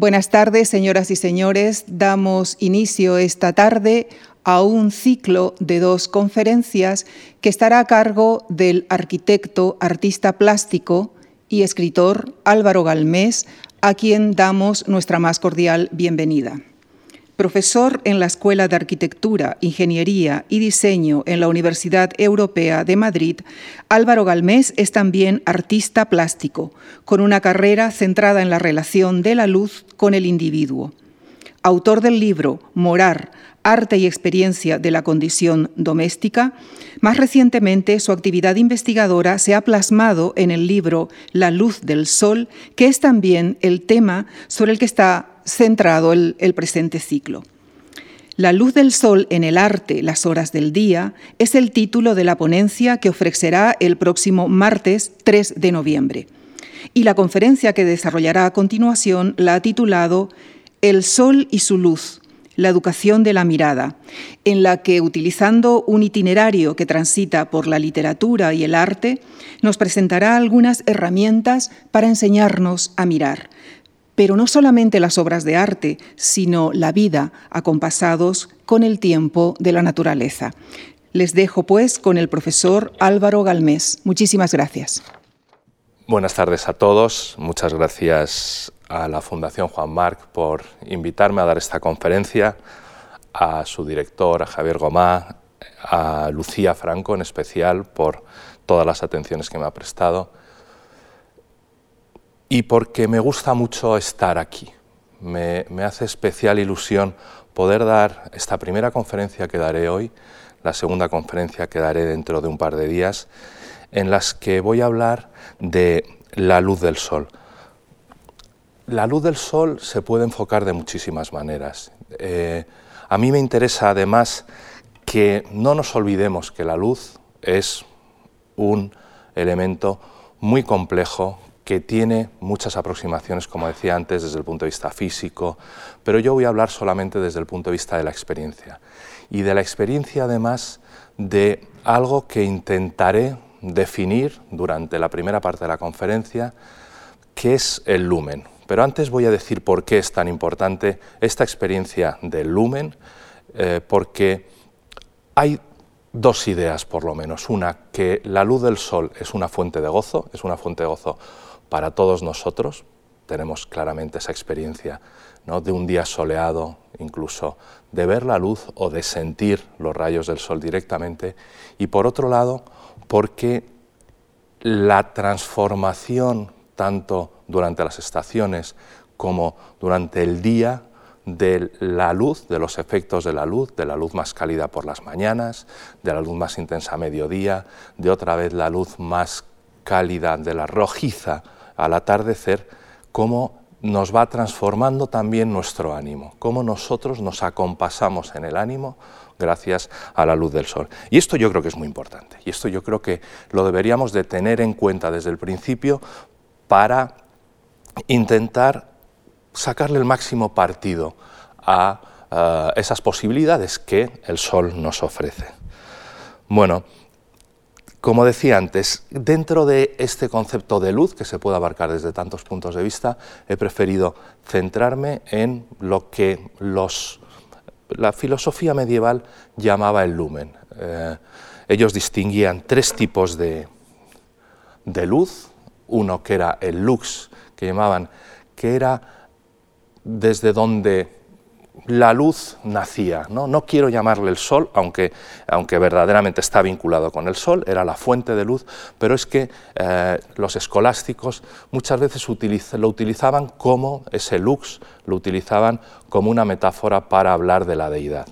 Buenas tardes, señoras y señores. Damos inicio esta tarde a un ciclo de dos conferencias que estará a cargo del arquitecto, artista plástico y escritor Álvaro Galmés, a quien damos nuestra más cordial bienvenida. Profesor en la Escuela de Arquitectura, Ingeniería y Diseño en la Universidad Europea de Madrid, Álvaro Galmés es también artista plástico, con una carrera centrada en la relación de la luz con el individuo. Autor del libro Morar, Arte y Experiencia de la Condición Doméstica, más recientemente su actividad investigadora se ha plasmado en el libro La luz del sol, que es también el tema sobre el que está centrado el, presente ciclo. La luz del sol en el arte, las horas del día, es el título de la ponencia que ofrecerá el próximo martes 3 de noviembre. Y la conferencia que desarrollará a continuación la ha titulado El sol y su luz, la educación de la mirada, en la que, utilizando un itinerario que transita por la literatura y el arte, nos presentará algunas herramientas para enseñarnos a mirar, pero no solamente las obras de arte, sino la vida, acompasados con el tiempo de la naturaleza. Les dejo pues con el profesor Álvaro Galmés. Muchísimas gracias. Buenas tardes a todos. Muchas gracias a la Fundación Juan Marc por invitarme a dar esta conferencia, a su director, a Javier Gomá, a Lucía Franco en especial por todas las atenciones que me ha prestado y porque me gusta mucho estar aquí. Me, hace especial ilusión poder dar esta primera conferencia que daré hoy, la segunda conferencia que daré dentro de un par de días, en las que voy a hablar de la luz del sol. La luz del sol se puede enfocar de muchísimas maneras. Eh, a mí me interesa además que no nos olvidemos que la luz es un elemento muy complejo que tiene muchas aproximaciones, como decía antes, desde el punto de vista físico, pero yo voy a hablar solamente desde el punto de vista de la experiencia. Y de la experiencia, además, de algo que intentaré definir durante la primera parte de la conferencia, que es el lumen. Pero antes voy a decir por qué es tan importante esta experiencia del lumen, eh, porque hay dos ideas por lo menos. Una, que la luz del sol es una fuente de gozo, es una fuente de gozo para todos nosotros. Tenemos claramente esa experiencia ¿no? de un día soleado, incluso de ver la luz o de sentir los rayos del sol directamente. Y por otro lado, porque la transformación, tanto durante las estaciones como durante el día, de la luz, de los efectos de la luz, de la luz más cálida por las mañanas, de la luz más intensa a mediodía, de otra vez la luz más cálida de la rojiza al atardecer, cómo nos va transformando también nuestro ánimo, cómo nosotros nos acompasamos en el ánimo gracias a la luz del sol. Y esto yo creo que es muy importante, y esto yo creo que lo deberíamos de tener en cuenta desde el principio para intentar sacarle el máximo partido a esas posibilidades que el sol nos ofrece. Bueno, como decía antes, dentro de este concepto de luz, que se puede abarcar desde tantos puntos de vista, he preferido centrarme en lo que la filosofía medieval llamaba el lumen. Eh, ellos distinguían tres tipos de, de luz, uno que era el lux, que llamaban, que era desde donde la luz nacía. ¿no? no quiero llamarle el sol, aunque, aunque, verdaderamente está vinculado con el sol, era la fuente de luz, pero es que eh, los escolásticos muchas veces lo utilizaban como ese lux, lo utilizaban como una metáfora para hablar de la deidad.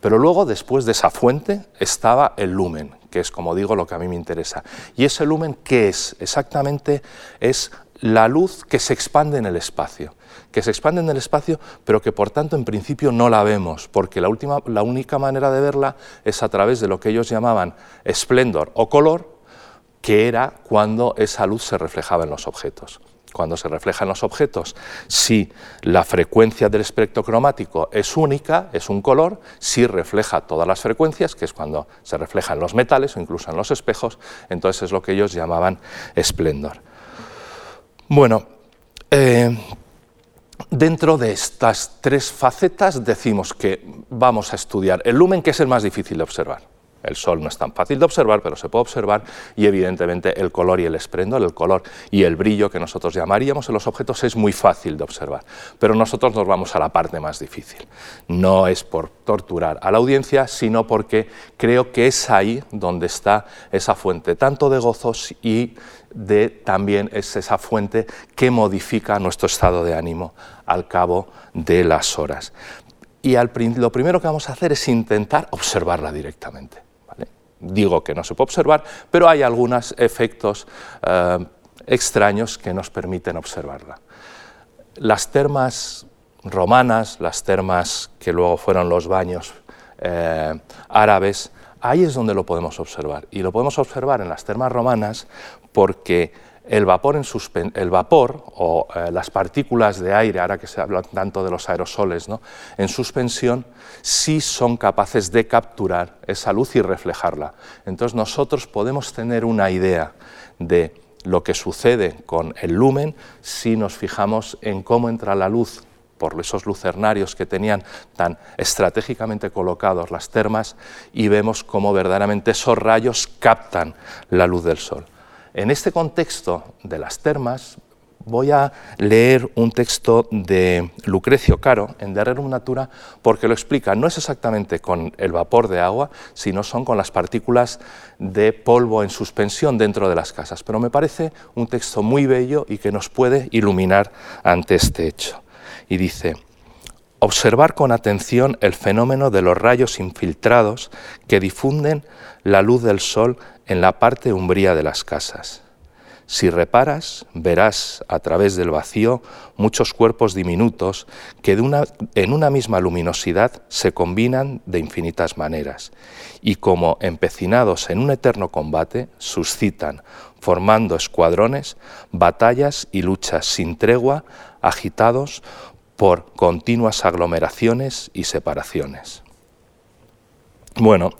Pero luego, después de esa fuente, estaba el lumen, que es, como digo, lo que a mí me interesa. ¿Y ese lumen qué es? Exactamente es la luz que se expande en el espacio que se expande en el espacio, pero que por tanto en principio no la vemos, porque la, última, la única manera de verla es a través de lo que ellos llamaban esplendor o color, que era cuando esa luz se reflejaba en los objetos. Cuando se refleja en los objetos, si la frecuencia del espectro cromático es única, es un color, si refleja todas las frecuencias, que es cuando se refleja en los metales o incluso en los espejos, entonces es lo que ellos llamaban esplendor. Bueno, eh, dentro de estas tres facetas decimos que vamos a estudiar el lumen, que es el más difícil de observar. El Sol no es tan fácil de observar, pero se puede observar y evidentemente el color y el esplendor, el color y el brillo que nosotros llamaríamos en los objetos es muy fácil de observar. Pero nosotros nos vamos a la parte más difícil. No es por torturar a la audiencia, sino porque creo que es ahí donde está esa fuente tanto de gozos y de también es esa fuente que modifica nuestro estado de ánimo al cabo de las horas. Y lo primero que vamos a hacer es intentar observarla directamente digo que no se puede observar, pero hay algunos efectos eh, extraños que nos permiten observarla. Las termas romanas, las termas que luego fueron los baños eh, árabes, ahí es donde lo podemos observar. Y lo podemos observar en las termas romanas porque el vapor, o eh, las partículas de aire, ahora que se habla tanto de los aerosoles, ¿no? en suspensión, sí son capaces de capturar esa luz y reflejarla. Entonces nosotros podemos tener una idea de lo que sucede con el lumen si nos fijamos en cómo entra la luz por esos lucernarios que tenían tan estratégicamente colocados las termas y vemos cómo verdaderamente esos rayos captan la luz del sol. En este contexto de las termas, voy a leer un texto de Lucrecio Caro en De Rerum Natura porque lo explica. No es exactamente con el vapor de agua, sino son con las partículas de polvo en suspensión dentro de las casas. Pero me parece un texto muy bello y que nos puede iluminar ante este hecho. Y dice, observar con atención el fenómeno de los rayos infiltrados que difunden la luz del sol en la parte umbría de las casas. Si reparas, verás a través del vacío muchos cuerpos diminutos que en una misma luminosidad se combinan de infinitas maneras y como empecinados en un eterno combate suscitan, formando escuadrones, batallas y luchas sin tregua, agitados por continuas aglomeraciones y separaciones. Bueno,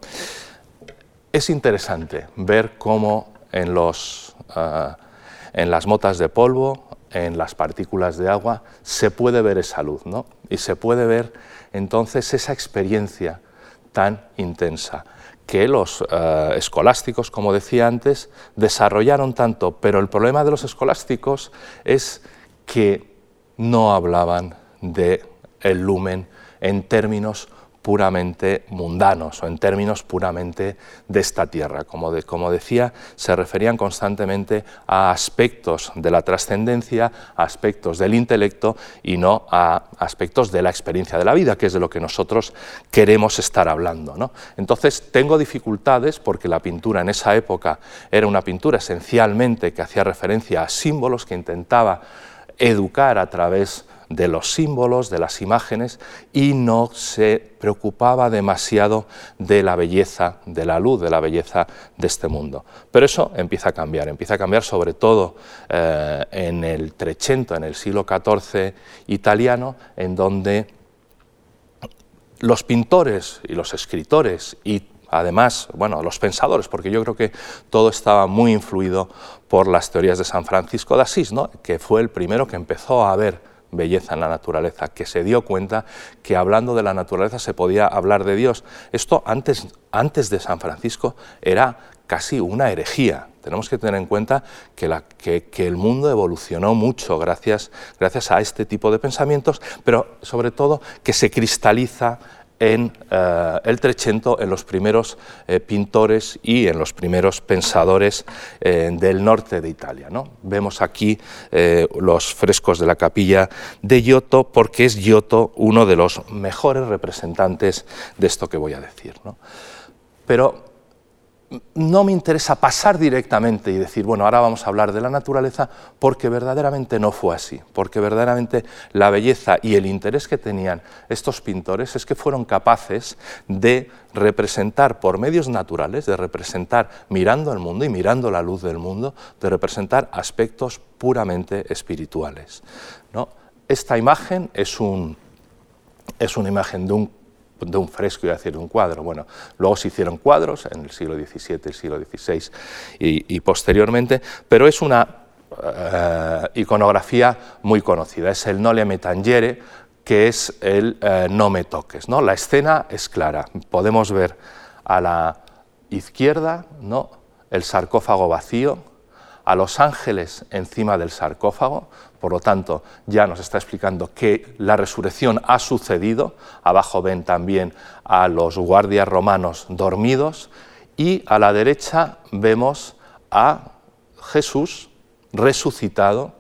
es interesante ver cómo en, los, ah, en las motas de polvo, en las partículas de agua, se puede ver esa luz, ¿no? Y se puede ver entonces esa experiencia tan intensa que los ah, escolásticos, como decía antes, desarrollaron tanto, pero el problema de los escolásticos es que no hablaban de el lumen en términos puramente mundanos o en términos puramente de esta tierra. Como, como decía, se referían constantemente a aspectos de la trascendencia, aspectos del intelecto y no a aspectos de la experiencia de la vida, que es de lo que nosotros queremos estar hablando. ¿no? Entonces, tengo dificultades porque la pintura en esa época era una pintura esencialmente que hacía referencia a símbolos, que intentaba educar a través de los símbolos, de las imágenes, y no se preocupaba demasiado de la belleza de la luz, de la belleza de este mundo. Pero eso empieza a cambiar, empieza a cambiar sobre todo eh, en el Trecento, en el siglo XIV italiano, en donde los pintores y los escritores y además, bueno, los pensadores, porque yo creo que todo estaba muy influido por las teorías de San Francisco de Asís, ¿no? que fue el primero que empezó a ver belleza en la naturaleza, que se dio cuenta que hablando de la naturaleza se podía hablar de Dios. Esto antes, antes de San Francisco era casi una herejía. Tenemos que tener en cuenta que, la, que, el mundo evolucionó mucho gracias, gracias a este tipo de pensamientos, pero sobre todo que se cristaliza en eh, el Trecento, en los primeros eh, pintores y en los primeros pensadores eh, del norte de Italia. Vemos aquí los frescos de la capilla de Giotto, porque es Giotto uno de los mejores representantes de esto que voy a decir. Pero no me interesa pasar directamente y decir, bueno, ahora vamos a hablar de la naturaleza, porque verdaderamente no fue así, porque verdaderamente la belleza y el interés que tenían estos pintores es que fueron capaces de representar por medios naturales, de representar mirando el mundo y mirando la luz del mundo, de representar aspectos puramente espirituales. ¿no? Esta imagen es, un, es una imagen de un de un fresco, y de un cuadro. Bueno, luego se hicieron cuadros en el siglo XVII, el siglo XVI y, posteriormente, pero es una eh, iconografía muy conocida, es el No le me que es el eh, No me toques. ¿no? La escena es clara, podemos ver a la izquierda ¿no? el sarcófago vacío, a los ángeles encima del sarcófago, por lo tanto ya nos está explicando que la resurrección ha sucedido, abajo ven también a los guardias romanos dormidos. Y a la derecha vemos a Jesús resucitado,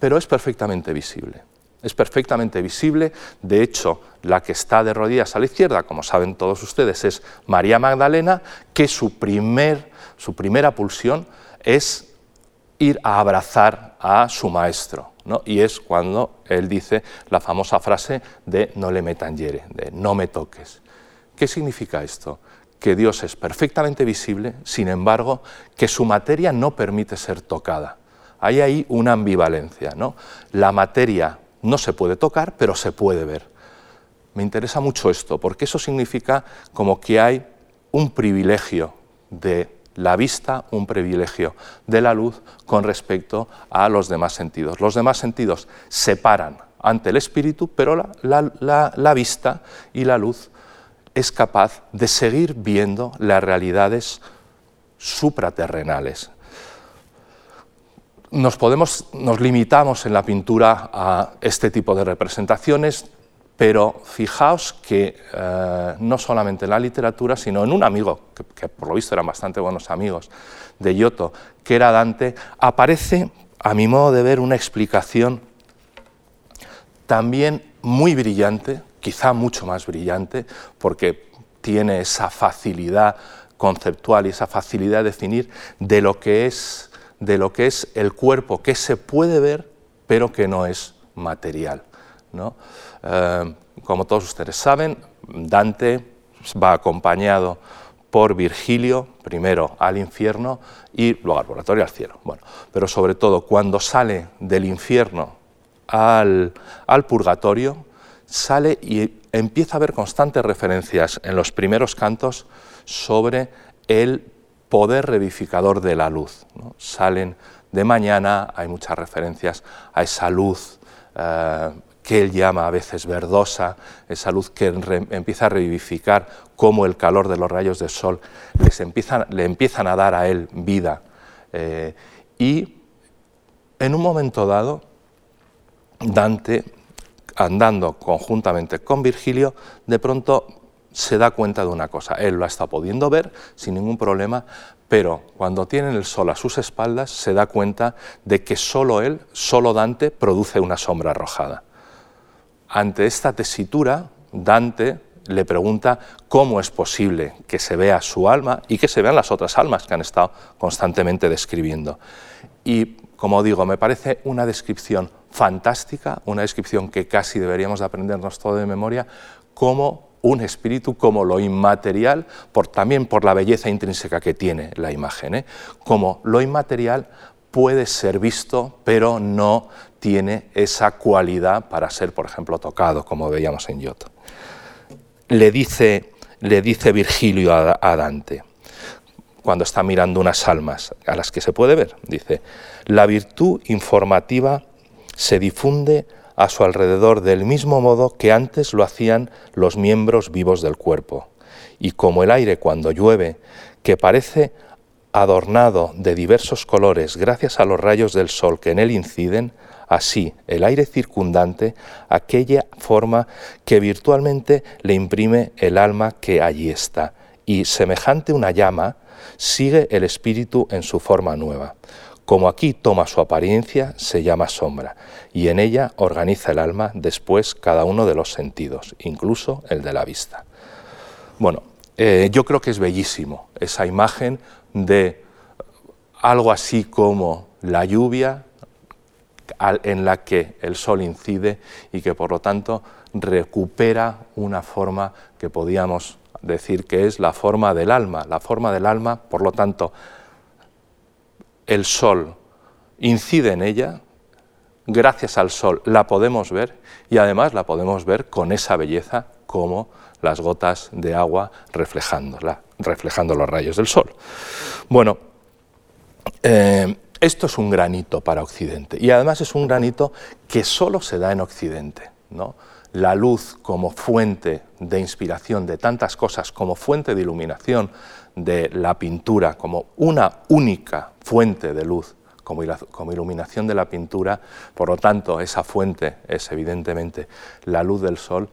pero es perfectamente visible. Es perfectamente visible, de hecho, la que está de rodillas a la izquierda, como saben todos ustedes, es María Magdalena, que su, primer, su primera pulsión es ir a abrazar a su maestro. Y es cuando él dice la famosa frase de no le metan yere, de no me toques. ¿Qué significa esto? Que Dios es perfectamente visible, sin embargo, que su materia no permite ser tocada. Hay ahí una ambivalencia. ¿no? La materia no se puede tocar, pero se puede ver. Me interesa mucho esto, porque eso significa como que hay un privilegio de la vista, un privilegio de la luz con respecto a los demás sentidos. Los demás sentidos se paran ante el espíritu, pero la, vista y la luz es capaz de seguir viendo las realidades supraterrenales. Nos, podemos, nos limitamos en la pintura a este tipo de representaciones, pero fijaos que eh, no solamente en la literatura, sino en un amigo, que, por lo visto eran bastante buenos amigos, de Giotto, que era Dante, aparece, a mi modo de ver, una explicación también muy brillante, quizá mucho más brillante, porque tiene esa facilidad conceptual y esa facilidad de definir de lo que es, de lo que es el cuerpo que se puede ver, pero que no es material. ¿no? Eh, como todos ustedes saben, Dante va acompañado por Virgilio, primero al infierno y luego al purgatorio al cielo. Bueno, pero sobre todo cuando sale del infierno al, al purgatorio, sale y empieza a haber constantes referencias en los primeros cantos sobre el poder revificador de la luz. Salen de mañana, hay muchas referencias a esa luz eh, que él llama a veces verdosa, esa luz que empieza a revivificar como el calor de los rayos del sol les empiezan, le empiezan a dar a él vida. Eh, y en un momento dado, Dante, andando conjuntamente con Virgilio, de pronto se da cuenta de una cosa. Él lo estado pudiendo ver sin ningún problema, pero cuando tienen el sol a sus espaldas se da cuenta de que solo él, solo Dante, produce una sombra arrojada. Ante esta tesitura, Dante le pregunta cómo es posible que se vea su alma y que se vean las otras almas que han estado constantemente describiendo. Y, como digo, me parece una descripción fantástica, una descripción que casi deberíamos de aprendernos todo de memoria, como un espíritu, como lo inmaterial, por, también por la belleza intrínseca que tiene la imagen, ¿eh? como lo inmaterial puede ser visto, pero no tiene esa cualidad para ser, por ejemplo, tocado, como veíamos en Giotto. Le dice, le dice Virgilio a, Dante, cuando está mirando unas almas a las que se puede ver, dice, la virtud informativa se difunde a su alrededor del mismo modo que antes lo hacían los miembros vivos del cuerpo. Y como el aire cuando llueve, que parece adornado de diversos colores gracias a los rayos del sol que en él inciden, así el aire circundante aquella forma que virtualmente le imprime el alma que allí está, y semejante una llama, sigue el espíritu en su forma nueva. Como aquí toma su apariencia, se llama sombra, y en ella organiza el alma después cada uno de los sentidos, incluso el de la vista. Bueno, eh, yo creo que es bellísimo esa imagen de algo así como la lluvia en la que el sol incide y que por lo tanto recupera una forma que podíamos decir que es la forma del alma. La forma del alma, por lo tanto, el sol incide en ella, gracias al sol la podemos ver y además la podemos ver con esa belleza como las gotas de agua reflejando, los rayos del sol. Bueno, eh, esto es un granito para Occidente y además es un granito que solo se da en Occidente. ¿no? La luz como fuente de inspiración de tantas cosas, como fuente de iluminación de la pintura, como una única fuente de luz, como, iluminación de la pintura, por lo tanto esa fuente es evidentemente la luz del sol,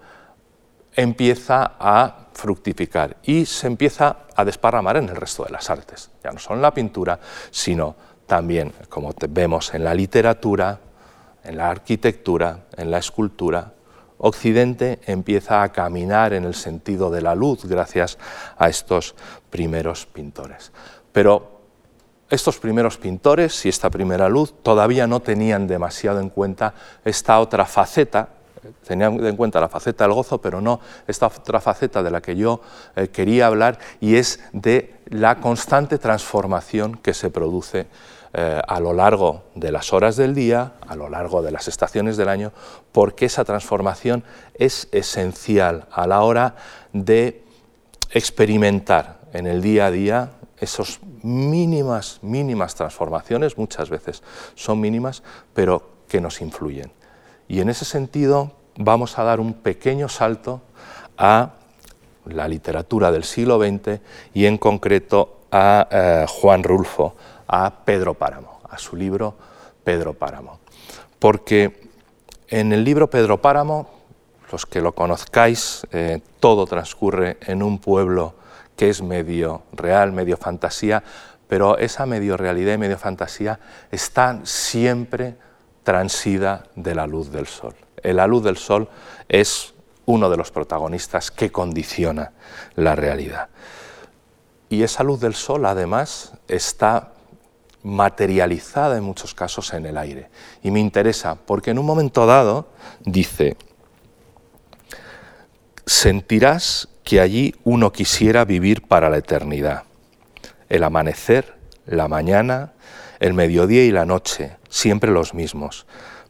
empieza a fructificar y se empieza a desparramar en el resto de las artes, ya no solo en la pintura, sino también, como vemos, en la literatura, en la arquitectura, en la escultura. Occidente empieza a caminar en el sentido de la luz gracias a estos primeros pintores. Pero estos primeros pintores y esta primera luz todavía no tenían demasiado en cuenta esta otra faceta tenían en cuenta la faceta del gozo, pero no esta otra faceta de la que yo eh, quería hablar y es de la constante transformación que se produce eh, a lo largo de las horas del día, a lo largo de las estaciones del año, porque esa transformación es esencial a la hora de experimentar en el día a día esas mínimas, mínimas transformaciones, muchas veces son mínimas, pero que nos influyen. Y en ese sentido vamos a dar un pequeño salto a la literatura del siglo XX y en concreto a eh, Juan Rulfo, a Pedro Páramo, a su libro Pedro Páramo. Porque en el libro Pedro Páramo, los que lo conozcáis, eh, todo transcurre en un pueblo que es medio real, medio fantasía, pero esa medio realidad y medio fantasía están siempre transida de la luz del sol. La luz del sol es uno de los protagonistas que condiciona la realidad. Y esa luz del sol, además, está materializada en muchos casos en el aire. Y me interesa porque en un momento dado dice, sentirás que allí uno quisiera vivir para la eternidad. El amanecer, la mañana, el mediodía y la noche, siempre los mismos,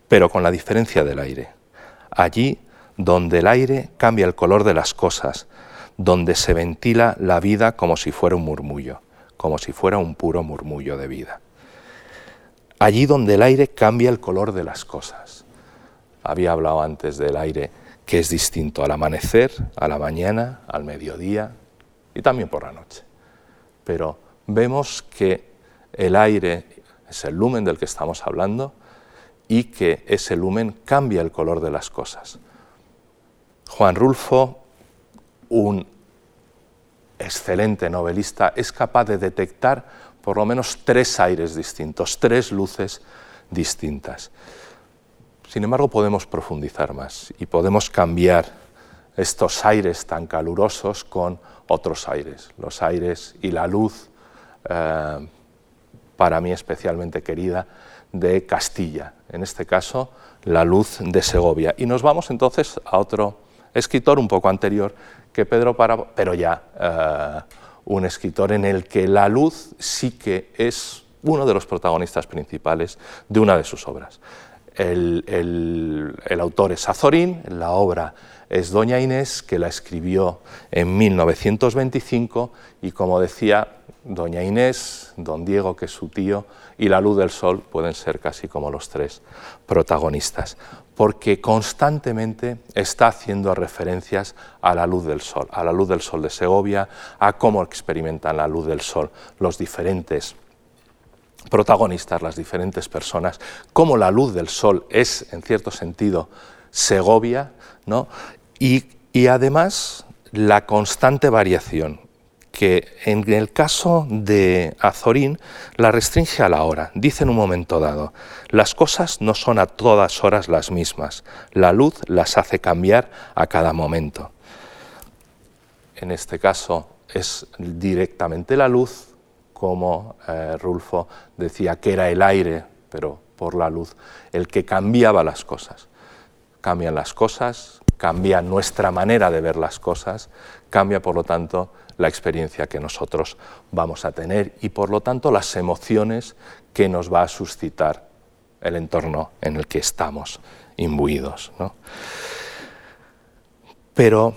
pero con la diferencia del aire. Allí donde el aire cambia el color de las cosas, donde se ventila la vida como si fuera un murmullo, como si fuera un puro murmullo de vida. Allí donde el aire cambia el color de las cosas. Había hablado antes del aire que es distinto al amanecer, a la mañana, al mediodía y también por la noche. Pero vemos que el aire es el lumen del que estamos hablando y que ese lumen cambia el color de las cosas. Juan Rulfo, un excelente novelista, es capaz de detectar por lo menos tres aires distintos, tres luces distintas. Sin embargo, podemos profundizar más y podemos cambiar estos aires tan calurosos con otros aires, los aires y la luz, eh, para mí especialmente querida, de Castilla, en este caso la luz de Segovia. Y nos vamos entonces a otro escritor un poco anterior que Pedro Páramo, pero ya eh, un escritor en el que la luz sí que es uno de los protagonistas principales de una de sus obras. El, el autor es Azorín, la obra es Doña Inés, que la escribió en 1925 y como decía, Doña Inés, Don Diego, que es su tío, y la luz del sol pueden ser casi como los tres protagonistas, porque constantemente está haciendo referencias a la luz del sol, a la luz del sol de Segovia, a cómo experimentan la luz del sol los diferentes protagonistas, las diferentes personas, cómo la luz del sol es, en cierto sentido, Segovia, ¿no? y, y además la constante variación que en el caso de Azorín la restringe a la hora. Dice en un momento dado, las cosas no son a todas horas las mismas, la luz las hace cambiar a cada momento. En este caso es directamente la luz, como eh, Rulfo decía que era el aire, pero por la luz, el que cambiaba las cosas. Cambian las cosas, cambia nuestra manera de ver las cosas, cambia por lo tanto la experiencia que nosotros vamos a tener y por lo tanto las emociones que nos va a suscitar el entorno en el que estamos imbuidos. Pero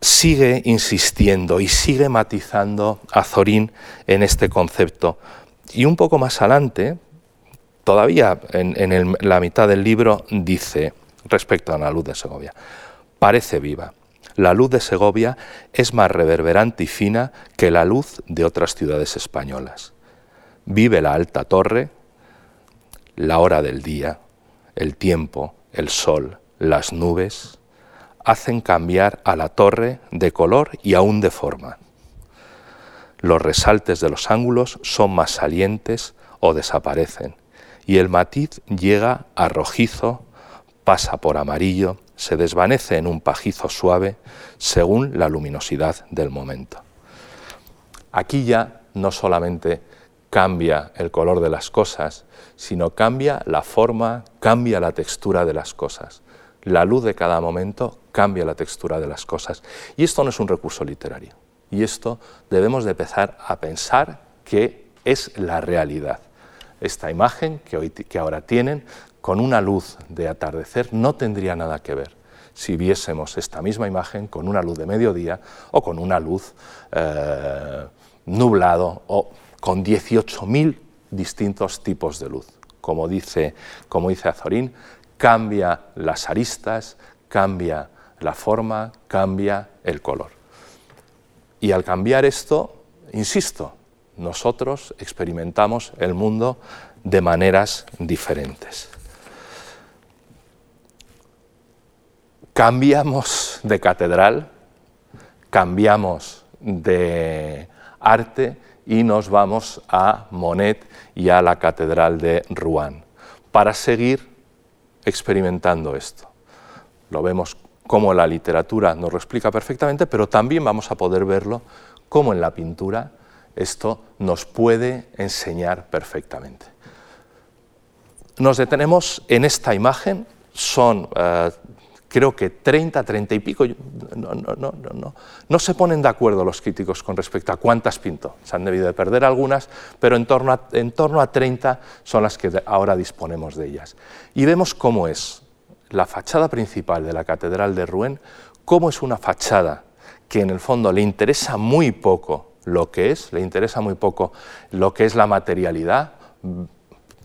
sigue insistiendo y sigue matizando a en este concepto. Y un poco más adelante, todavía en, la mitad del libro dice, respecto a la luz de Segovia, parece viva. La luz de Segovia es más reverberante y fina que la luz de otras ciudades españolas. Vive la alta torre, la hora del día, el tiempo, el sol, las nubes, hacen cambiar a la torre de color y aún de forma. Los resaltes de los ángulos son más salientes o desaparecen, y el matiz llega a rojizo, pasa por amarillo, se desvanece en un pajizo suave según la luminosidad del momento. Aquí ya no solamente cambia el color de las cosas, sino cambia la forma, cambia la textura de las cosas. La luz de cada momento cambia la textura de las cosas. Y esto no es un recurso literario. Y esto debemos de empezar a pensar que es la realidad. Esta imagen que, hoy, que ahora tienen, con una luz de atardecer, no tendría nada que ver si viésemos esta misma imagen con una luz de mediodía o con una luz eh, nublado o con 18.000 distintos tipos de luz. Como dice, como dice Azorín, cambia las aristas, cambia la forma, cambia el color. Y al cambiar esto, insisto, nosotros experimentamos el mundo de maneras diferentes. Cambiamos de catedral, cambiamos de arte y nos vamos a Monet y a la Catedral de Rouen para seguir experimentando esto. Lo vemos como la literatura nos lo explica perfectamente, pero también vamos a poder verlo como en la pintura esto nos puede enseñar perfectamente. Nos detenemos en esta imagen, son eh, creo que 30, 30 y pico, no, no, no, no, no se ponen de acuerdo los críticos con respecto a cuántas pintó. Se han debido de perder algunas, pero en torno, a, en torno a 30 son las que ahora disponemos de ellas. Y vemos cómo es la fachada principal de la Catedral de Rouen, cómo es una fachada que en el fondo le interesa muy poco lo que es, le interesa muy poco lo que es la materialidad,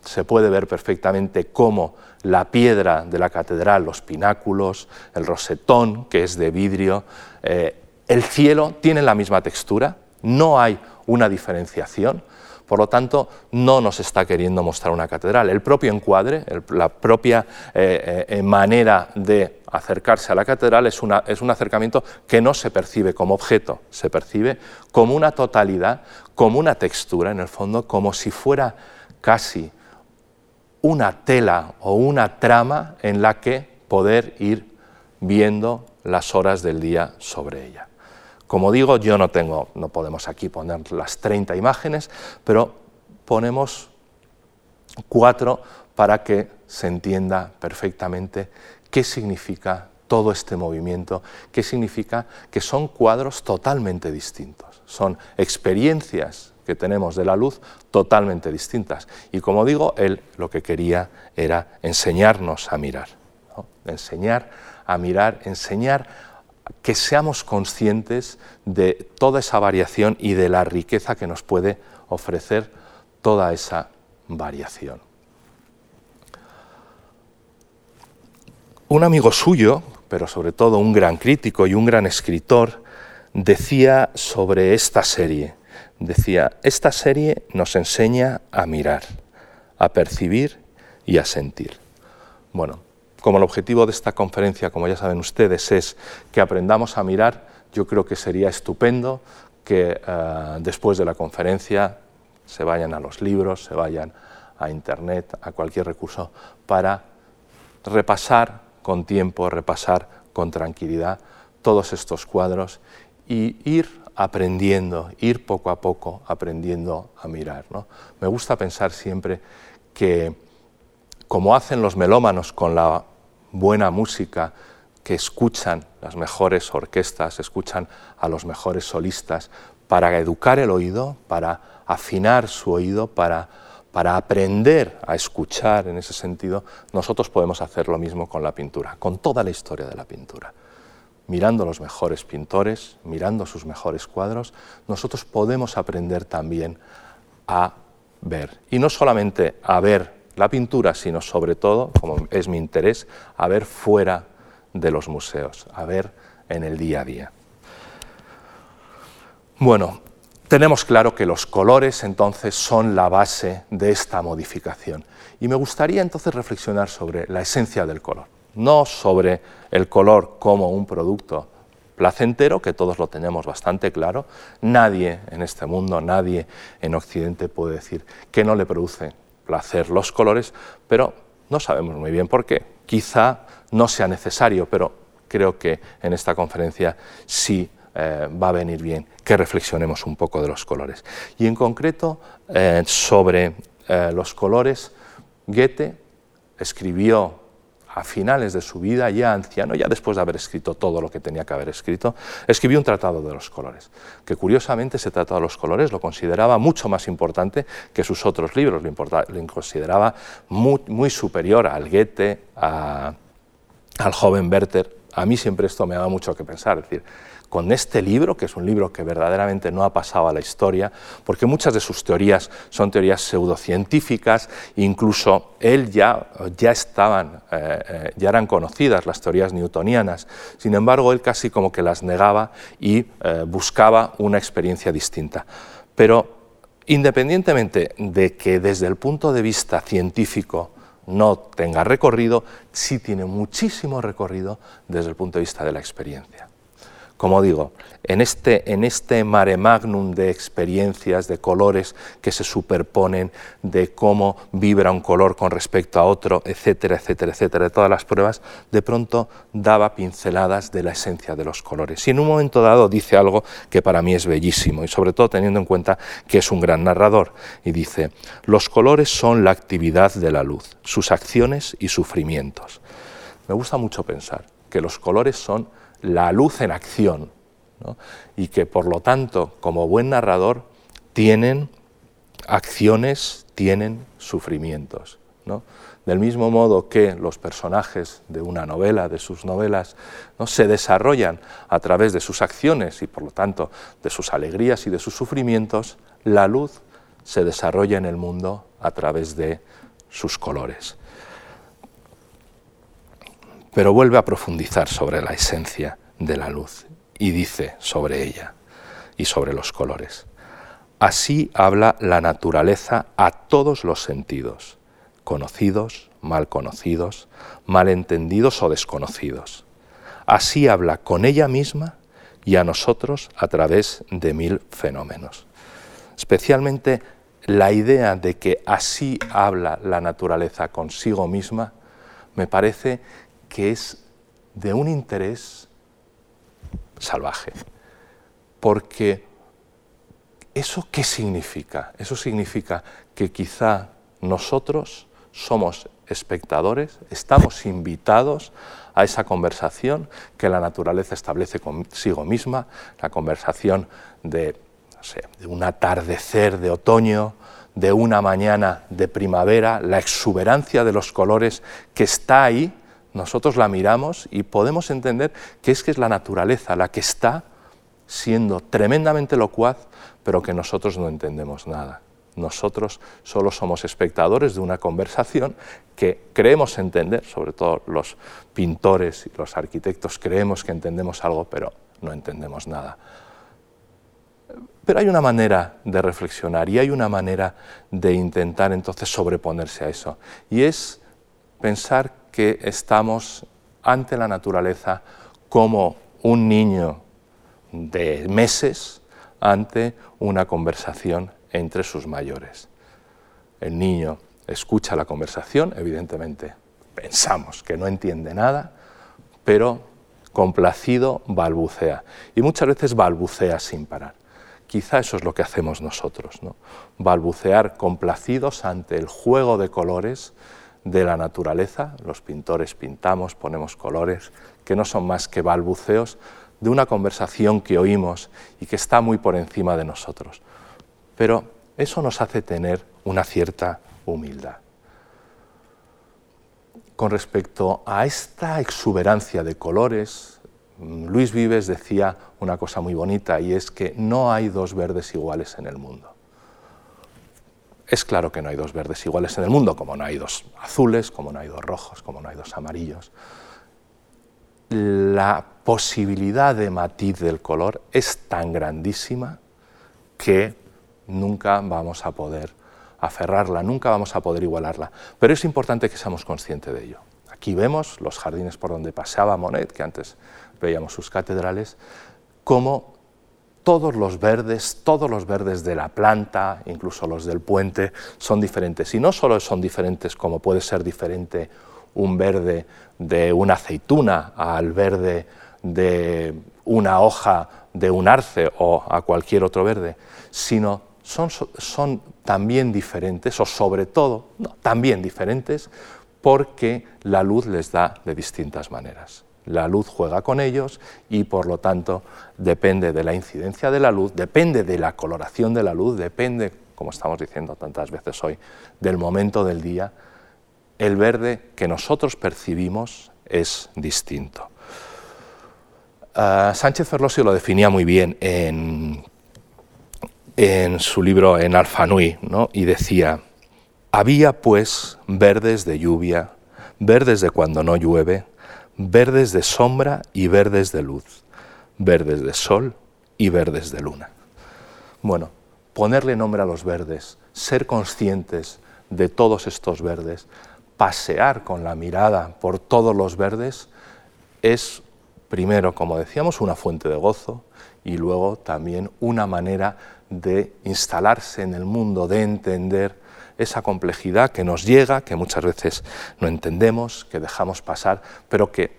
se puede ver perfectamente cómo la piedra de la catedral, los pináculos, el rosetón, que es de vidrio, eh, el cielo tienen la misma textura, no hay una diferenciación, por lo tanto, no nos está queriendo mostrar una catedral. El propio encuadre, la propia eh, eh, manera de acercarse a la catedral es, es un acercamiento que no se percibe como objeto, se percibe como una totalidad, como una textura, en el fondo, como si fuera casi una tela o una trama en la que poder ir viendo las horas del día sobre ella. Como digo, yo no tengo, no podemos aquí poner las 30 imágenes, pero ponemos cuatro para que se entienda perfectamente qué significa todo este movimiento, qué significa que son cuadros totalmente distintos, son experiencias que tenemos de la luz totalmente distintas. Y como digo, él lo que quería era enseñarnos a mirar, enseñar a mirar, enseñar que seamos conscientes de toda esa variación y de la riqueza que nos puede ofrecer toda esa variación. Un amigo suyo, pero sobre todo un gran crítico y un gran escritor, decía sobre esta serie, decía, esta serie nos enseña a mirar, a percibir y a sentir. Bueno, como el objetivo de esta conferencia, como ya saben ustedes, es que aprendamos a mirar, yo creo que sería estupendo que eh, después de la conferencia se vayan a los libros, se vayan a Internet, a cualquier recurso, para repasar con tiempo, repasar con tranquilidad todos estos cuadros y ir aprendiendo, ir poco a poco aprendiendo a mirar. ¿no? Me gusta pensar siempre que, como hacen los melómanos con la buena música, que escuchan las mejores orquestas, escuchan a los mejores solistas, para educar el oído, para afinar su oído, para, para aprender a escuchar en ese sentido, nosotros podemos hacer lo mismo con la pintura, con toda la historia de la pintura mirando los mejores pintores, mirando sus mejores cuadros, nosotros podemos aprender también a ver. Y no solamente a ver la pintura, sino sobre todo, como es mi interés, a ver fuera de los museos, a ver en el día a día. Bueno, tenemos claro que los colores entonces son la base de esta modificación. Y me gustaría entonces reflexionar sobre la esencia del color, no sobre el color como un producto placentero, que todos lo tenemos bastante claro. Nadie en este mundo, nadie en Occidente puede decir que no le produce placer los colores, pero no sabemos muy bien por qué. Quizá no sea necesario, pero creo que en esta conferencia sí eh, va a venir bien que reflexionemos un poco de los colores. Y en concreto, eh, sobre eh, los colores, Goethe escribió a finales de su vida, ya anciano, ya después de haber escrito todo lo que tenía que haber escrito, escribió un tratado de los colores, que curiosamente ese tratado de los colores lo consideraba mucho más importante que sus otros libros, lo, consideraba muy, superior al Goethe, al joven Werther. A mí siempre esto me daba mucho que pensar, es decir, con este libro, que es un libro que verdaderamente no ha pasado a la historia, porque muchas de sus teorías son teorías pseudocientíficas, incluso él ya, ya estaban, eh, eh, ya eran conocidas las teorías newtonianas, sin embargo él casi como que las negaba y eh, buscaba una experiencia distinta. Pero independientemente de que desde el punto de vista científico no tenga recorrido, sí tiene muchísimo recorrido desde el punto de vista de la experiencia como digo, en este, en este mare magnum de experiencias, de colores que se superponen, de cómo vibra un color con respecto a otro, etcétera, etcétera, etcétera, de todas las pruebas, de pronto daba pinceladas de la esencia de los colores. Y en un momento dado dice algo que para mí es bellísimo, y sobre todo teniendo en cuenta que es un gran narrador, y dice, los colores son la actividad de la luz, sus acciones y sufrimientos. Me gusta mucho pensar que los colores son la luz en acción, y que por lo tanto, como buen narrador, tienen acciones, tienen sufrimientos. Del mismo modo que los personajes de una novela, de sus novelas, ¿no? se desarrollan a través de sus acciones y por lo tanto de sus alegrías y de sus sufrimientos, la luz se desarrolla en el mundo a través de sus colores pero vuelve a profundizar sobre la esencia de la luz y dice sobre ella y sobre los colores. Así habla la naturaleza a todos los sentidos, conocidos, mal conocidos, malentendidos o desconocidos. Así habla con ella misma y a nosotros a través de mil fenómenos. Especialmente la idea de que así habla la naturaleza consigo misma me parece que es de un interés salvaje. Porque ¿eso qué significa? Eso significa que quizá nosotros somos espectadores, estamos invitados a esa conversación que la naturaleza establece consigo misma, la conversación de, un atardecer de otoño, de una mañana de primavera, la exuberancia de los colores que está ahí nosotros la miramos y podemos entender que es que es la naturaleza la que está siendo tremendamente locuaz, pero que nosotros no entendemos nada. Nosotros solo somos espectadores de una conversación que creemos entender, sobre todo los pintores y los arquitectos creemos que entendemos algo, pero no entendemos nada. Pero hay una manera de reflexionar y hay una manera de intentar entonces sobreponerse a eso, y es pensar que estamos ante la naturaleza como un niño de meses ante una conversación entre sus mayores. El niño escucha la conversación, evidentemente pensamos que no entiende nada, pero complacido balbucea. Y muchas veces balbucea sin parar. Quizá eso es lo que hacemos nosotros, ¿no? balbucear complacidos ante el juego de colores de la naturaleza, los pintores pintamos, ponemos colores, que no son más que balbuceos de una conversación que oímos y que está muy por encima de nosotros. Pero eso nos hace tener una cierta humildad. Con respecto a esta exuberancia de colores, Luis Vives decía una cosa muy bonita y es que no hay dos verdes iguales en el mundo es claro que no hay dos verdes iguales en el mundo, como no hay dos azules, como no hay dos rojos, como no hay dos amarillos. La posibilidad de matiz del color es tan grandísima que nunca vamos a poder aferrarla, nunca vamos a poder igualarla. Pero es importante que seamos conscientes de ello. Aquí vemos los jardines por donde paseaba Monet, que antes veíamos sus catedrales, como todos los verdes, todos los verdes de la planta, incluso los del puente, son diferentes. Y no solo son diferentes como puede ser diferente un verde de una aceituna al verde de una hoja de un arce o a cualquier otro verde, sino son, también diferentes, o sobre todo, también diferentes, porque la luz les da de distintas maneras. La luz juega con ellos y por lo tanto depende de la incidencia de la luz, depende de la coloración de la luz, depende, como estamos diciendo tantas veces hoy, del momento del día. El verde que nosotros percibimos es distinto. Ah, Sánchez Ferlosio lo definía muy bien en, en su libro En Alfanui, ¿no? y decía, había pues verdes de lluvia, verdes de cuando no llueve, verdes de sombra y verdes de luz, verdes de sol y verdes de luna. Bueno, ponerle nombre a los verdes, ser conscientes de todos estos verdes, pasear con la mirada por todos los verdes, es primero, como decíamos, una fuente de gozo y luego también una manera de instalarse en el mundo, de entender esa complejidad que nos llega, que muchas veces no entendemos, que dejamos pasar, pero que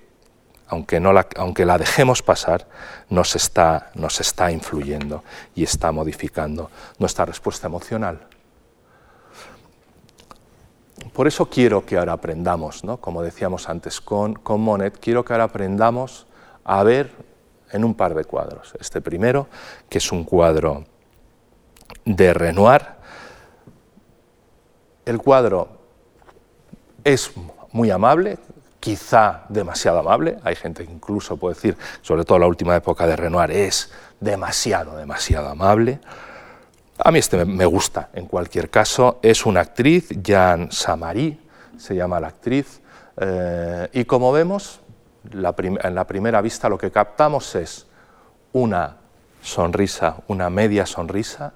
aunque, no la, aunque la dejemos pasar, nos está, nos está influyendo y está modificando nuestra respuesta emocional. Por eso quiero que ahora aprendamos, ¿no? como decíamos antes con, con Monet, quiero que ahora aprendamos a ver en un par de cuadros. Este primero, que es un cuadro de Renoir, el cuadro es muy amable, quizá demasiado amable, hay gente que incluso puede decir, sobre todo la última época de Renoir, es demasiado, demasiado amable. A mí este me gusta, en cualquier caso, es una actriz, Jeanne Samari, se llama la actriz, eh, y como vemos, en la primera vista lo que captamos es una sonrisa, una media sonrisa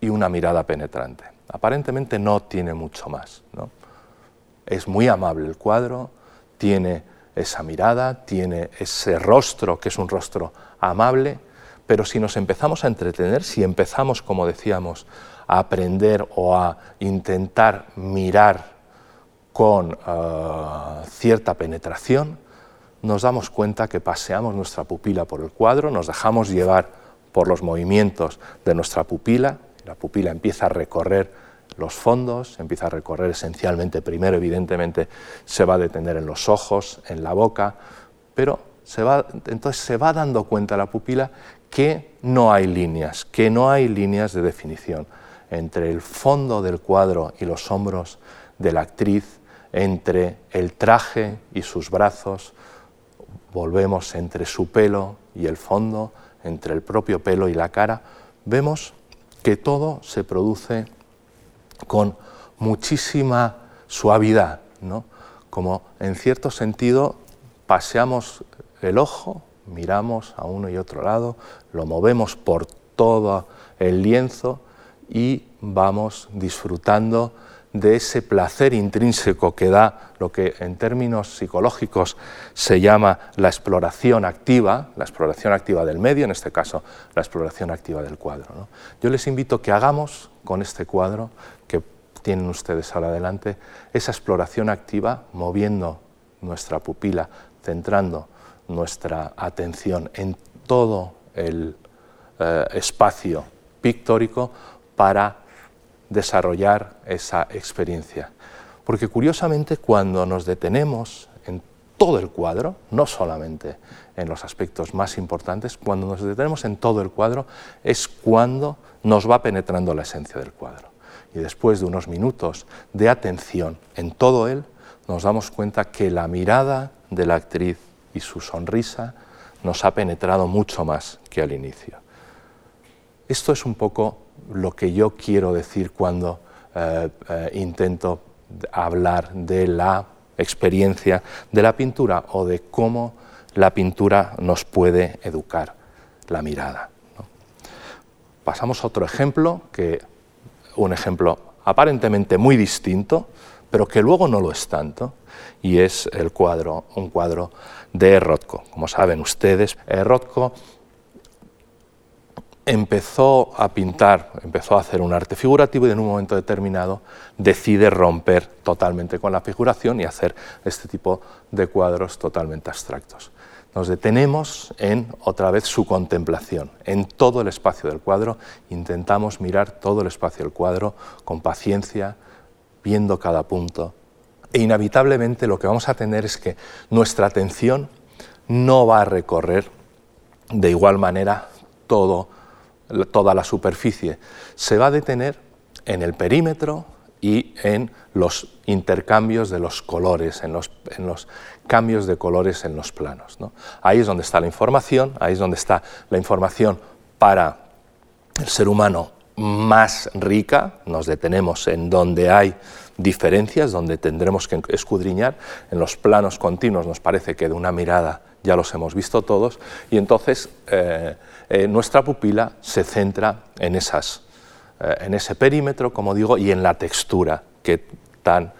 y una mirada penetrante. Aparentemente no tiene mucho más. Es muy amable el cuadro, tiene esa mirada, tiene ese rostro que es un rostro amable, pero si nos empezamos a entretener, si empezamos, como decíamos, a aprender o a intentar mirar con eh, cierta penetración, nos damos cuenta que paseamos nuestra pupila por el cuadro, nos dejamos llevar por los movimientos de nuestra pupila, la pupila empieza a recorrer los fondos, empieza a recorrer esencialmente, primero evidentemente se va a detener en los ojos, en la boca, pero entonces se va dando cuenta la pupila que no hay líneas, que no hay líneas de definición entre el fondo del cuadro y los hombros de la actriz, entre el traje y sus brazos, volvemos entre su pelo y el fondo, entre el propio pelo y la cara, vemos que todo se produce con muchísima suavidad, ¿no? como en cierto sentido paseamos el ojo, miramos a uno y otro lado, lo movemos por todo el lienzo y vamos disfrutando de ese placer intrínseco que da lo que en términos psicológicos se llama la exploración activa, la exploración activa del medio, en este caso la exploración activa del cuadro. Yo les invito que hagamos con este cuadro que tienen ustedes ahora adelante esa exploración activa moviendo nuestra pupila, centrando nuestra atención en todo el eh, espacio pictórico para desarrollar esa experiencia. Porque curiosamente cuando nos detenemos en todo el cuadro, no solamente en los aspectos más importantes, cuando nos detenemos en todo el cuadro es cuando nos va penetrando la esencia del cuadro. Y después de unos minutos de atención en todo él, nos damos cuenta que la mirada de la actriz y su sonrisa nos ha penetrado mucho más que al inicio. Esto es un poco lo que yo quiero decir cuando eh, eh, intento hablar de la experiencia de la pintura o de cómo la pintura nos puede educar la mirada. Pasamos a otro ejemplo, que un ejemplo aparentemente muy distinto, pero que luego no lo es tanto, y es el cuadro, un cuadro de Rothko. Como saben ustedes, Rothko empezó a pintar, empezó a hacer un arte figurativo y en un momento determinado decide romper totalmente con la figuración y hacer este tipo de cuadros totalmente abstractos. Nos detenemos en otra vez su contemplación. En todo el espacio del cuadro intentamos mirar todo el espacio del cuadro con paciencia, viendo cada punto. E inevitablemente lo que vamos a tener es que nuestra atención no va a recorrer de igual manera todo toda la superficie, se va a detener en el perímetro y en los intercambios de los colores, en los, cambios de colores en los planos. Ahí es donde está la información, ahí es donde está la información para el ser humano más rica, nos detenemos en donde hay diferencias, donde tendremos que escudriñar, en los planos continuos nos parece que de una mirada ya los hemos visto todos, y entonces eh, eh, nuestra pupila se centra en, esas, eh, en ese perímetro, como digo, y en la textura que tan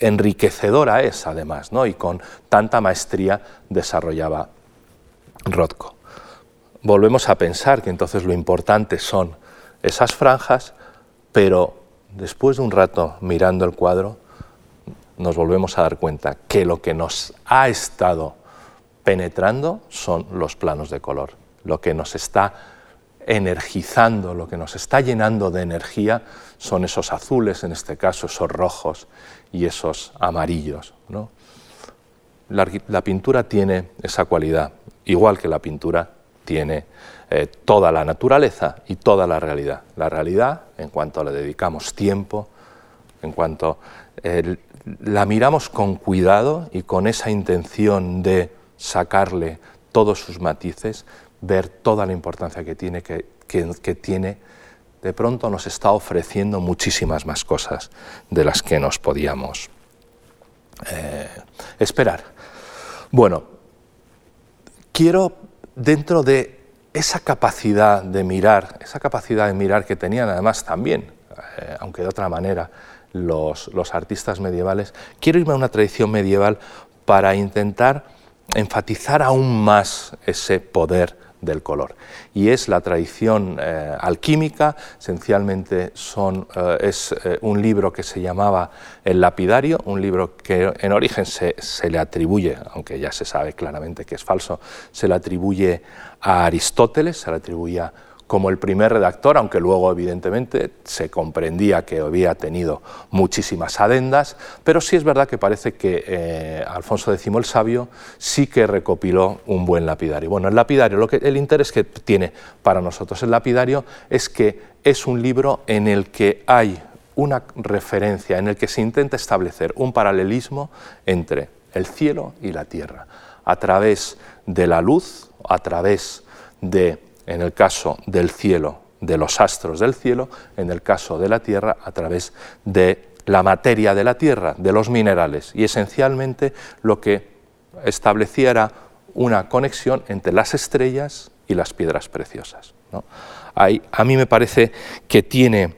enriquecedora es además, ¿no? y con tanta maestría desarrollaba Rothko. Volvemos a pensar que entonces lo importante son esas franjas, pero después de un rato mirando el cuadro, nos volvemos a dar cuenta que lo que nos ha estado penetrando son los planos de color lo que nos está energizando, lo que nos está llenando de energía son esos azules, en este caso esos rojos y esos amarillos. La, pintura tiene esa cualidad, igual que la pintura tiene eh, toda la naturaleza y toda la realidad. La realidad, en cuanto le dedicamos tiempo, en cuanto eh, la miramos con cuidado y con esa intención de sacarle todos sus matices, ver toda la importancia que tiene, que, tiene, de pronto nos está ofreciendo muchísimas más cosas de las que nos podíamos eh, esperar. Bueno, quiero dentro de esa capacidad de mirar, esa capacidad de mirar que tenían además también, eh, aunque de otra manera, los, los artistas medievales, quiero irme a una tradición medieval para intentar enfatizar aún más ese poder del color. Y es la tradición eh, alquímica, esencialmente son, eh, es eh, un libro que se llamaba El lapidario, un libro que en origen se, se, le atribuye, aunque ya se sabe claramente que es falso, se le atribuye a Aristóteles, se le atribuye a como el primer redactor, aunque luego evidentemente se comprendía que había tenido muchísimas adendas, pero sí es verdad que parece que eh, Alfonso X el Sabio sí que recopiló un buen lapidario. Bueno, el lapidario, lo que, el interés que tiene para nosotros el lapidario es que es un libro en el que hay una referencia, en el que se intenta establecer un paralelismo entre el cielo y la tierra, a través de la luz, a través de en el caso del cielo, de los astros del cielo, en el caso de la Tierra, a través de la materia de la Tierra, de los minerales. Y esencialmente lo que establecía era una conexión entre las estrellas y las piedras preciosas. a mí me parece que tiene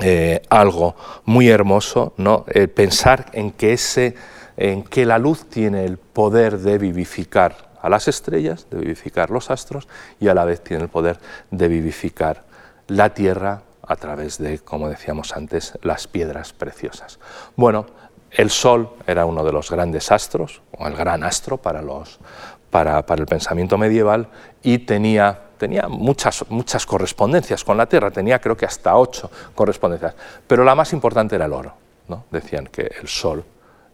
eh, algo muy hermoso, ¿no? pensar en que, ese, en que la luz tiene el poder de vivificar a las estrellas, de vivificar los astros y a la vez tiene el poder de vivificar la tierra a través de, como decíamos antes, las piedras preciosas. Bueno, el Sol era uno de los grandes astros, o el gran astro para, los, para, el pensamiento medieval, y tenía, tenía muchas, muchas correspondencias con la Tierra, tenía creo que hasta ocho correspondencias, pero la más importante era el oro. ¿no? Decían que el Sol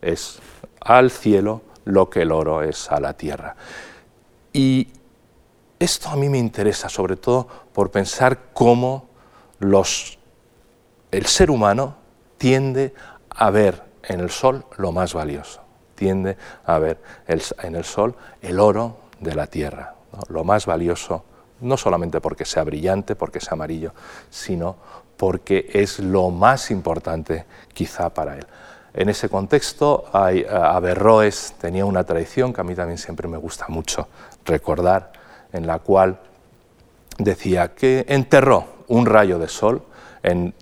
es al cielo lo que el oro es a la tierra. Y esto a mí me interesa sobre todo por pensar cómo los, el ser humano tiende a ver en el sol lo más valioso, tiende a ver en el sol el oro de la tierra, lo más valioso no solamente porque sea brillante, porque sea amarillo, sino porque es lo más importante quizá para él. En ese contexto, hay, Averroes tenía una tradición que a mí también siempre me gusta mucho recordar, en la cual decía que enterró un rayo de sol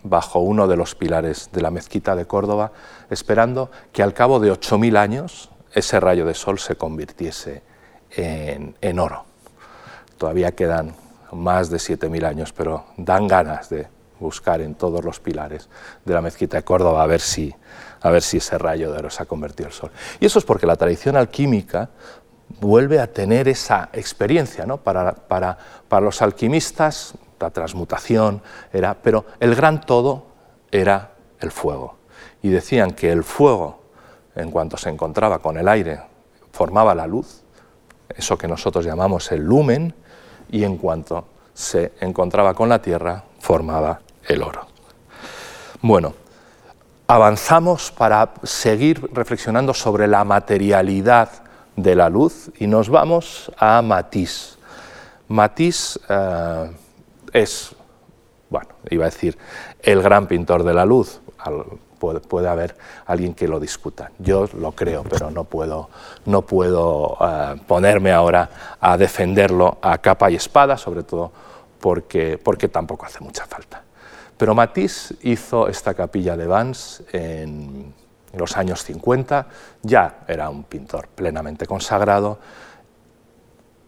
bajo uno de los pilares de la mezquita de Córdoba, esperando que al cabo de 8.000 años ese rayo de sol se convirtiese en, oro. Todavía quedan más de 7.000 años, pero dan ganas de buscar en todos los pilares de la mezquita de Córdoba a ver si, a ver si ese rayo de oro se ha convertido en sol. Y eso es porque la tradición alquímica vuelve a tener esa experiencia. ¿no? Para, para, para los alquimistas la transmutación era, pero el gran todo era el fuego. Y decían que el fuego, en cuanto se encontraba con el aire, formaba la luz, eso que nosotros llamamos el lumen, y en cuanto se encontraba con la tierra, formaba el oro. Bueno, avanzamos para seguir reflexionando sobre la materialidad de la luz y nos vamos a Matisse. Matisse eh, es, bueno, iba a decir, el gran pintor de la luz. Puede, haber alguien que lo discuta. Yo lo creo, pero no puedo, no puedo eh, ponerme ahora a defenderlo a capa y espada, sobre todo porque, porque tampoco hace mucha falta. Pero Matisse hizo esta capilla de Vans en los años 50, ya era un pintor plenamente consagrado.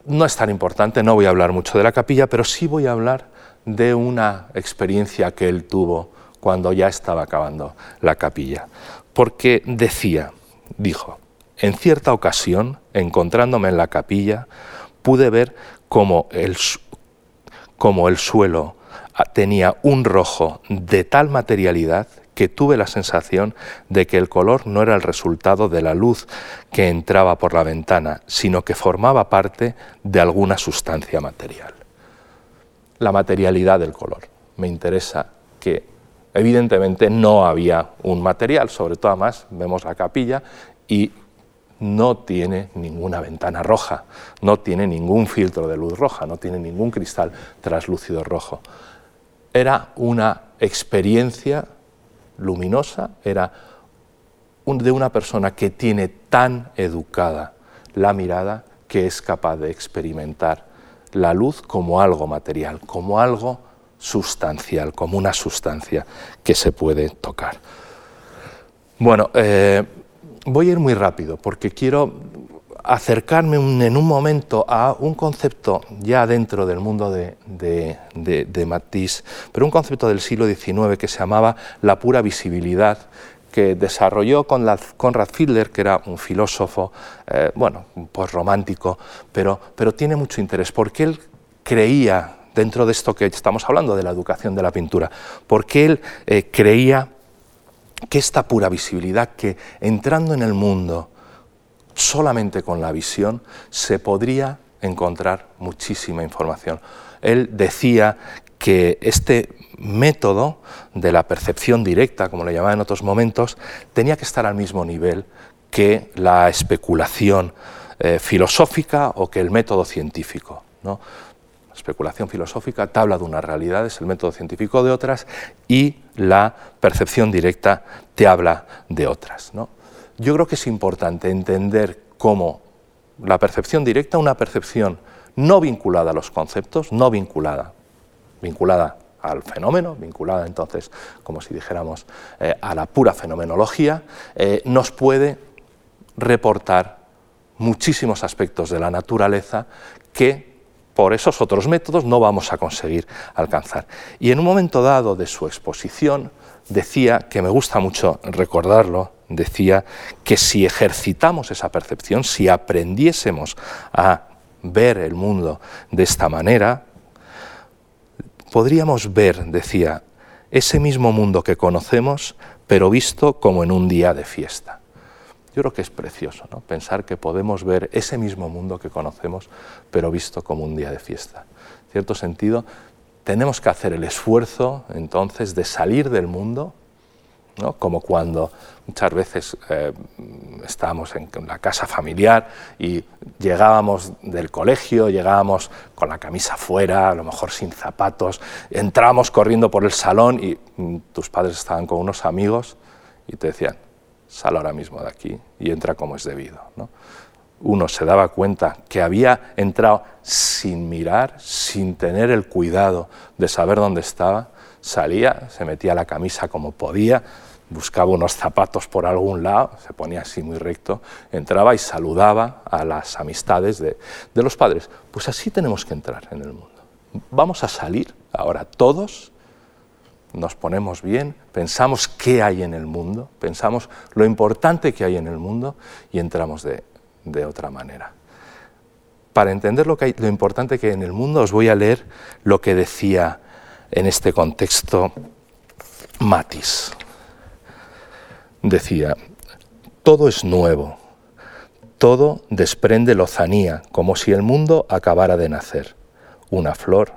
No es tan importante, no voy a hablar mucho de la capilla, pero sí voy a hablar de una experiencia que él tuvo cuando ya estaba acabando la capilla. Porque decía, dijo, en cierta ocasión, encontrándome en la capilla, pude ver cómo el, cómo el suelo tenía un rojo de tal materialidad que tuve la sensación de que el color no era el resultado de la luz que entraba por la ventana, sino que formaba parte de alguna sustancia material la materialidad del color. Me interesa que evidentemente no había un material, sobre todo además vemos la capilla y no tiene ninguna ventana roja, no tiene ningún filtro de luz roja, no tiene ningún cristal translúcido rojo. Era una experiencia luminosa, era de una persona que tiene tan educada la mirada que es capaz de experimentar la luz como algo material, como algo sustancial, como una sustancia que se puede tocar. Bueno, eh, voy a ir muy rápido porque quiero acercarme en un momento a un concepto ya dentro del mundo de, de Matisse, pero un concepto del siglo XIX que se llamaba la pura visibilidad, que desarrolló con Conrad Fiedler, que era un filósofo, eh, bueno, pues romántico, pero, pero tiene mucho interés, porque él creía, dentro de esto que estamos hablando, de la educación de la pintura, porque él eh, creía que esta pura visibilidad, que entrando en el mundo solamente con la visión, se podría encontrar muchísima información. Él decía que este método de la percepción directa, como le llamaba en otros momentos, tenía que estar al mismo nivel que la especulación eh, filosófica o que el método científico. ¿no? La especulación filosófica te habla de unas realidades, el método científico de otras, y la percepción directa te habla de otras. ¿no? Yo creo que es importante entender cómo la percepción directa, una percepción no vinculada a los conceptos, no vinculada, vinculada al fenómeno, vinculada entonces, como si dijéramos, eh, a la pura fenomenología, eh, nos puede reportar muchísimos aspectos de la naturaleza que por esos otros métodos no vamos a conseguir alcanzar. Y en un momento dado de su exposición decía, que me gusta mucho recordarlo, decía que si ejercitamos esa percepción, si aprendiésemos a ver el mundo de esta manera, podríamos ver, decía, ese mismo mundo que conocemos, pero visto como en un día de fiesta. Yo creo que es precioso ¿no? pensar que podemos ver ese mismo mundo que conocemos, pero visto como un día de fiesta. En cierto sentido, tenemos que hacer el esfuerzo entonces de salir del mundo, ¿no? como cuando muchas veces eh, estábamos en la casa familiar y llegábamos del colegio, llegábamos con la camisa fuera, a lo mejor sin zapatos, entramos corriendo por el salón y mm, tus padres estaban con unos amigos y te decían, sal ahora mismo de aquí y entra como es debido. ¿no? Uno se daba cuenta que había entrado sin mirar, sin tener el cuidado de saber dónde estaba, salía, se metía la camisa como podía, buscaba unos zapatos por algún lado, se ponía así muy recto, entraba y saludaba a las amistades de, de, los padres. Pues así tenemos que entrar en el mundo. Vamos a salir ahora todos, nos ponemos bien, pensamos qué hay en el mundo, pensamos lo importante que hay en el mundo y entramos de, de otra manera. Para entender lo, que lo importante que hay en el mundo os voy a leer lo que decía en este contexto Matis decía, todo es nuevo, todo desprende lozanía, como si el mundo acabara de nacer. Una flor,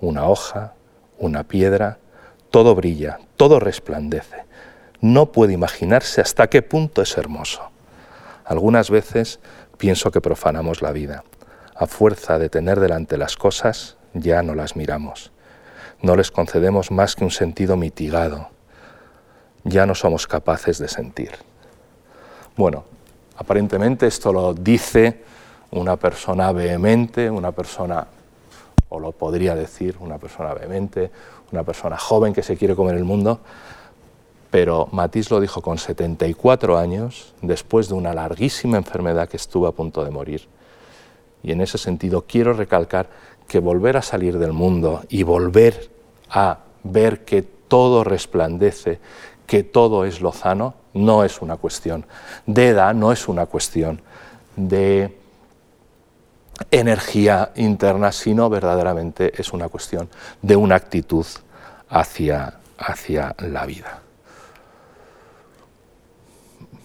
una hoja, una piedra, todo brilla, todo resplandece. No puede imaginarse hasta qué punto es hermoso. Algunas veces pienso que profanamos la vida. A fuerza de tener delante las cosas, ya no las miramos. No les concedemos más que un sentido mitigado, ya no somos capaces de sentir. Bueno, aparentemente esto lo dice una persona vehemente, una persona, o lo podría decir, una persona vehemente, una persona joven que se quiere comer el mundo, pero Matisse lo dijo con 74 años, después de una larguísima enfermedad que estuvo a punto de morir. Y en ese sentido quiero recalcar que volver a salir del mundo y volver a ver que todo resplandece, que todo es lozano, no es una cuestión de edad, no es una cuestión de energía interna, sino verdaderamente es una cuestión de una actitud hacia, hacia la vida.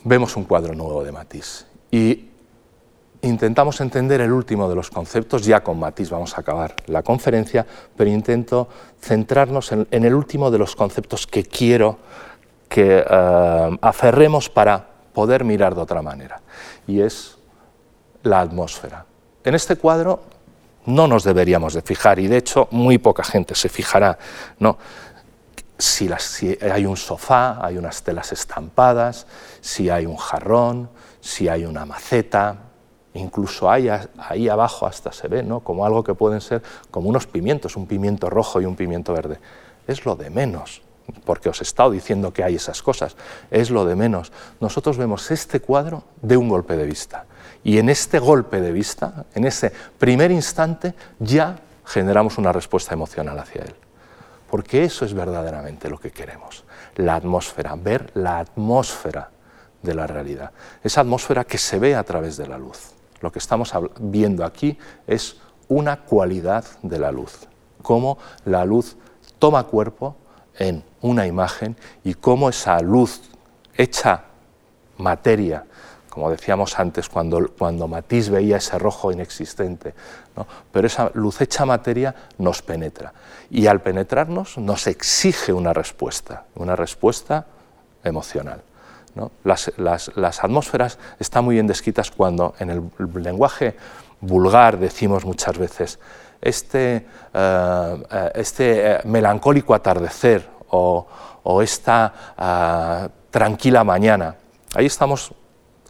Vemos un cuadro nuevo de Matisse y intentamos entender el último de los conceptos, ya con Matisse vamos a acabar la conferencia, pero intento centrarnos en, en el último de los conceptos que quiero que eh, aferremos para poder mirar de otra manera, y es la atmósfera. En este cuadro no nos deberíamos de fijar, y de hecho muy poca gente se fijará, ¿no? Si, si, hay un sofá, hay unas telas estampadas, si hay un jarrón, si hay una maceta, incluso hay ahí abajo hasta se ve, ¿no? como algo que pueden ser como unos pimientos, un pimiento rojo y un pimiento verde. Es lo de menos porque os he estado diciendo que hay esas cosas, es lo de menos. Nosotros vemos este cuadro de un golpe de vista y en este golpe de vista, en ese primer instante, ya generamos una respuesta emocional hacia él. Porque eso es verdaderamente lo que queremos, la atmósfera, ver la atmósfera de la realidad, esa atmósfera que se ve a través de la luz. Lo que estamos viendo aquí es una cualidad de la luz, cómo la luz toma cuerpo en una imagen y cómo esa luz hecha materia, como decíamos antes, cuando, cuando Matisse veía ese rojo inexistente, pero esa luz hecha materia nos penetra. Y al penetrarnos nos exige una respuesta, una respuesta emocional. Las, las, atmósferas están muy bien descritas cuando en el lenguaje vulgar decimos muchas veces, este, eh, este eh, melancólico atardecer o, esta tranquila mañana. Ahí estamos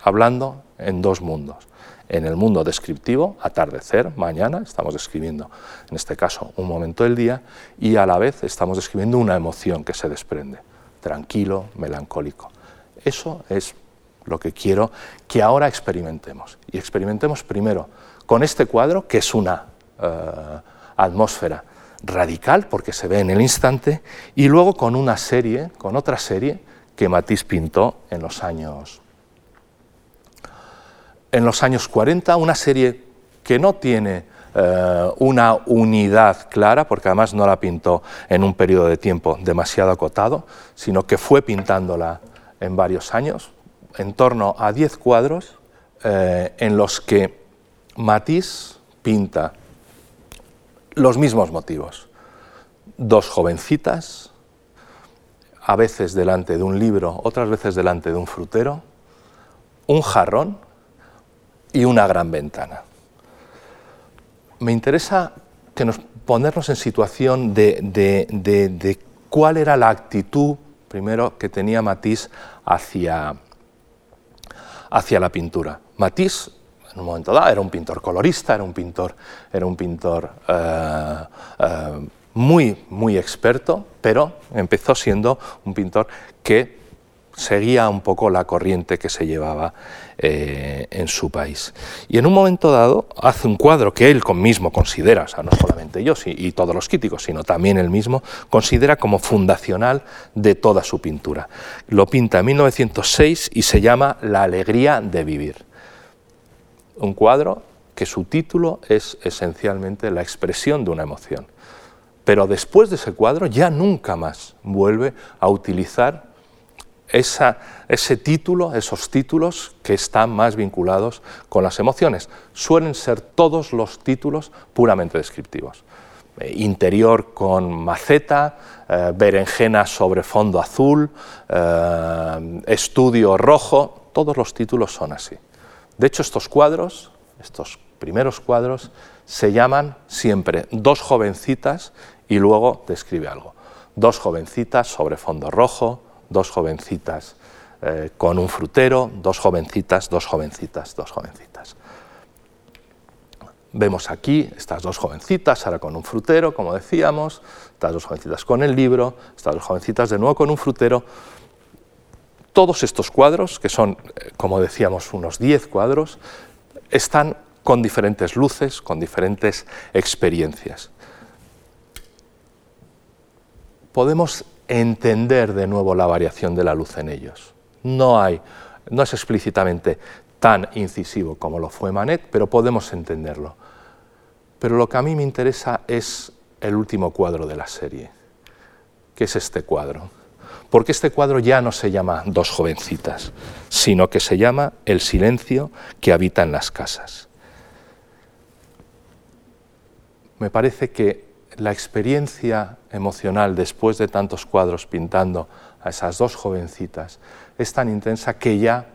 hablando en dos mundos. En el mundo descriptivo, atardecer, mañana, estamos describiendo, en este caso, un momento del día, y a la vez estamos describiendo una emoción que se desprende, tranquilo, melancólico. Eso es lo que quiero que ahora experimentemos. Y experimentemos primero con este cuadro, que es una eh, atmósfera radical, porque se ve en el instante, y luego con una serie, con otra serie que Matisse pintó en los años, en los años 40, una serie que no tiene eh, una unidad clara, porque además no la pintó en un periodo de tiempo demasiado acotado, sino que fue pintándola en varios años, en torno a 10 cuadros, eh, en los que Matisse pinta los mismos motivos. Dos jovencitas a veces delante de un libro, otras veces delante de un frutero, un jarrón y una gran ventana. Me interesa que nos ponernos en situación de, cuál era la actitud, primero, que tenía Matisse hacia, hacia la pintura. Matisse, en un momento dado, era un pintor colorista, era un pintor, era un pintor eh, eh, muy, muy experto, pero empezó siendo un pintor que seguía un poco la corriente que se llevaba eh, en su país. Y en un momento dado hace un cuadro que él mismo considera, no solamente yo y todos los críticos, sino también él mismo, considera como fundacional de toda su pintura. Lo pinta en 1906 y se llama La alegría de vivir. Un cuadro que su título es esencialmente la expresión de una emoción. Pero después de ese cuadro ya nunca más vuelve a utilizar ese título, esos títulos que están más vinculados con las emociones. Suelen ser todos los títulos puramente descriptivos. Eh, interior con maceta, eh, berenjena sobre fondo azul, eh, estudio rojo, todos los títulos son así. De hecho, estos cuadros, estos primeros cuadros, se llaman siempre dos jovencitas y luego describe algo. Dos jovencitas sobre fondo rojo, dos jovencitas eh, con un frutero, dos jovencitas, dos jovencitas, dos jovencitas. Vemos aquí estas dos jovencitas, ahora con un frutero, como decíamos, estas dos jovencitas con el libro, estas dos jovencitas de nuevo con un frutero. Todos estos cuadros, que son, eh, como decíamos, unos diez cuadros, están con diferentes luces, con diferentes experiencias. Podemos entender de nuevo la variación de la luz en ellos. No hay, no es explícitamente tan incisivo como lo fue Manet, pero podemos entenderlo. Pero lo que a mí me interesa es el último cuadro de la serie, que es este cuadro. Porque este cuadro ya no se llama Dos jovencitas, sino que se llama El silencio que habita en las casas. Me parece que la experiencia emocional después de tantos cuadros pintando a esas dos jovencitas es tan intensa que ya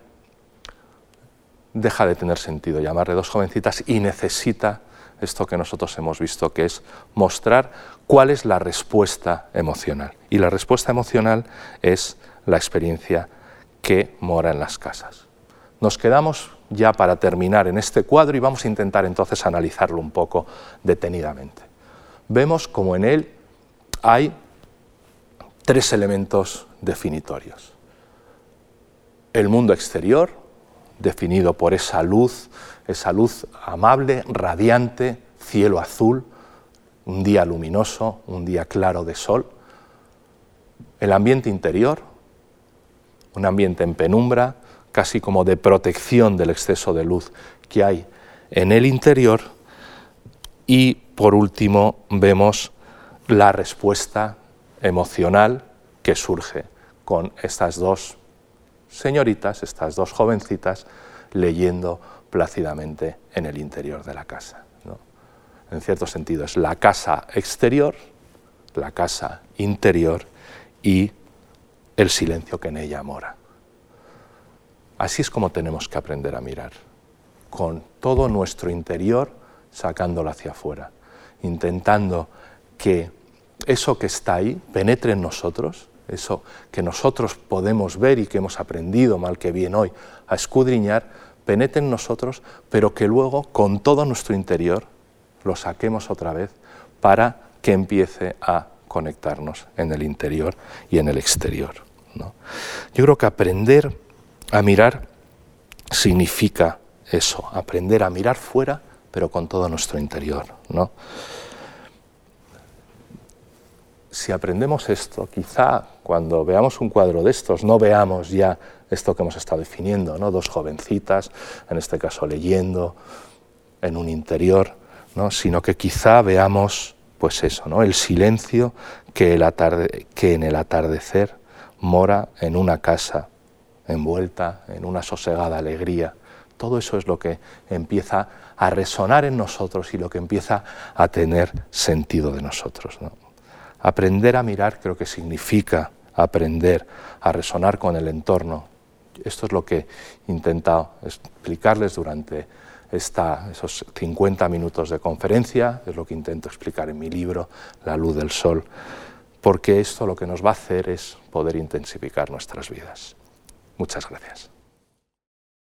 deja de tener sentido llamarle dos jovencitas y necesita esto que nosotros hemos visto, que es mostrar cuál es la respuesta emocional. Y la respuesta emocional es la experiencia que mora en las casas. Nos quedamos ya para terminar en este cuadro y vamos a intentar entonces analizarlo un poco detenidamente vemos como en él hay tres elementos definitorios. El mundo exterior, definido por esa luz, esa luz amable, radiante, cielo azul, un día luminoso, un día claro de sol. El ambiente interior, un ambiente en penumbra, casi como de protección del exceso de luz que hay en el interior. Y por último, vemos la respuesta emocional que surge con estas dos señoritas, estas dos jovencitas, leyendo plácidamente en el interior de la casa. En cierto sentido, es la casa exterior, la casa interior y el silencio que en ella mora. Así es como tenemos que aprender a mirar, con todo nuestro interior sacándolo hacia afuera intentando que eso que está ahí penetre en nosotros, eso que nosotros podemos ver y que hemos aprendido mal que bien hoy a escudriñar, penetre en nosotros, pero que luego con todo nuestro interior lo saquemos otra vez para que empiece a conectarnos en el interior y en el exterior. Yo creo que aprender a mirar significa eso, aprender a mirar fuera, pero con todo nuestro interior. ¿no? Si aprendemos esto, quizá cuando veamos un cuadro de estos no veamos ya esto que hemos estado definiendo, ¿no? dos jovencitas, en este caso leyendo en un interior, ¿no? sino que quizá veamos pues eso, ¿no? el silencio que, que en el atardecer mora en una casa envuelta en una sosegada alegría. Todo eso es lo que empieza a resonar en nosotros y lo que empieza a tener sentido de nosotros. ¿no? Aprender a mirar creo que significa aprender a resonar con el entorno. Esto es lo que he intentado explicarles durante esos 50 minutos de conferencia, es lo que intento explicar en mi libro, La luz del sol, porque esto lo que nos va a hacer es poder intensificar nuestras vidas. Muchas gracias.